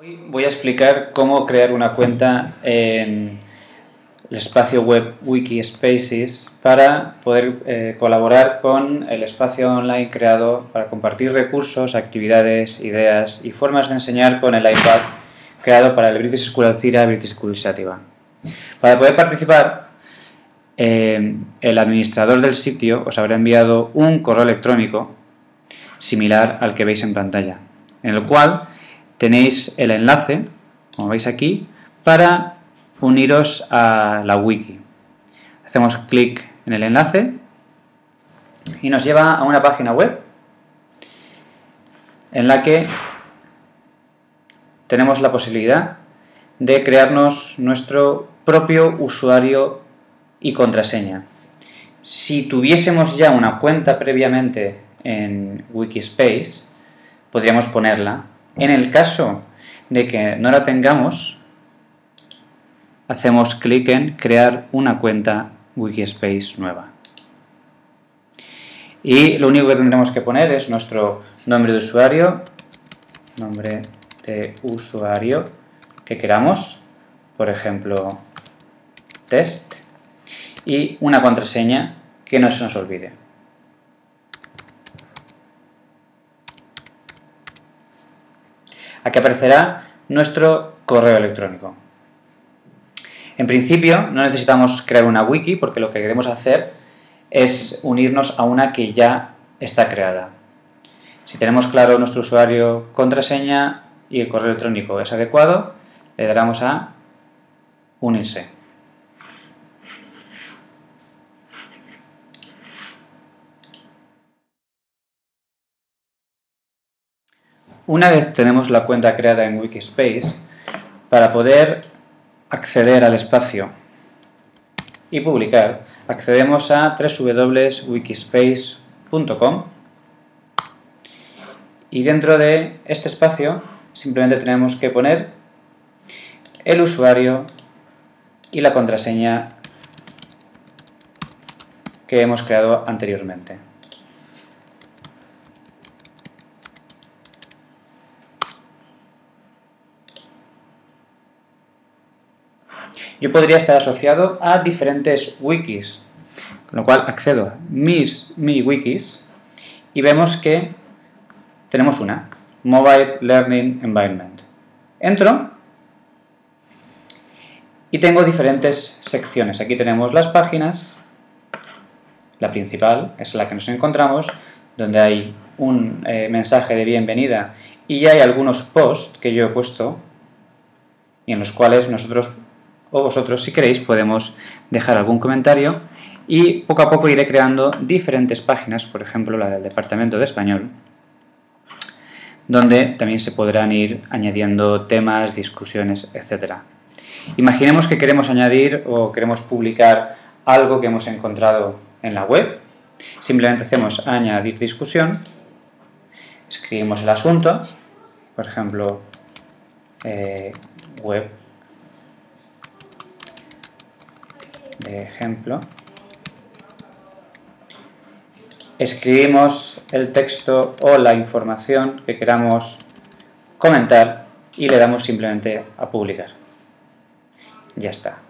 Hoy voy a explicar cómo crear una cuenta en el espacio web Wikispaces para poder eh, colaborar con el espacio online creado para compartir recursos, actividades, ideas y formas de enseñar con el iPad creado para el British School Alcira British School Sativa. Para poder participar, eh, el administrador del sitio os habrá enviado un correo electrónico similar al que veis en pantalla, en el cual tenéis el enlace, como veis aquí, para uniros a la wiki. Hacemos clic en el enlace y nos lleva a una página web en la que tenemos la posibilidad de crearnos nuestro propio usuario y contraseña. Si tuviésemos ya una cuenta previamente en Wikispace, podríamos ponerla en el caso de que no la tengamos, hacemos clic en crear una cuenta Wikispace nueva. Y lo único que tendremos que poner es nuestro nombre de usuario, nombre de usuario que queramos, por ejemplo, test, y una contraseña que no se nos olvide. Aquí aparecerá nuestro correo electrónico. En principio no necesitamos crear una wiki porque lo que queremos hacer es unirnos a una que ya está creada. Si tenemos claro nuestro usuario, contraseña y el correo electrónico es adecuado, le daremos a unirse. Una vez tenemos la cuenta creada en Wikispace, para poder acceder al espacio y publicar, accedemos a www.wikispace.com y dentro de este espacio simplemente tenemos que poner el usuario y la contraseña que hemos creado anteriormente. Yo podría estar asociado a diferentes wikis, con lo cual accedo a mis, mi wikis y vemos que tenemos una, Mobile Learning Environment. Entro y tengo diferentes secciones. Aquí tenemos las páginas, la principal es la que nos encontramos, donde hay un eh, mensaje de bienvenida y hay algunos posts que yo he puesto y en los cuales nosotros o vosotros, si queréis, podemos dejar algún comentario y poco a poco iré creando diferentes páginas, por ejemplo la del Departamento de Español, donde también se podrán ir añadiendo temas, discusiones, etc. Imaginemos que queremos añadir o queremos publicar algo que hemos encontrado en la web. Simplemente hacemos añadir discusión, escribimos el asunto, por ejemplo, eh, web ejemplo, escribimos el texto o la información que queramos comentar y le damos simplemente a publicar. Ya está.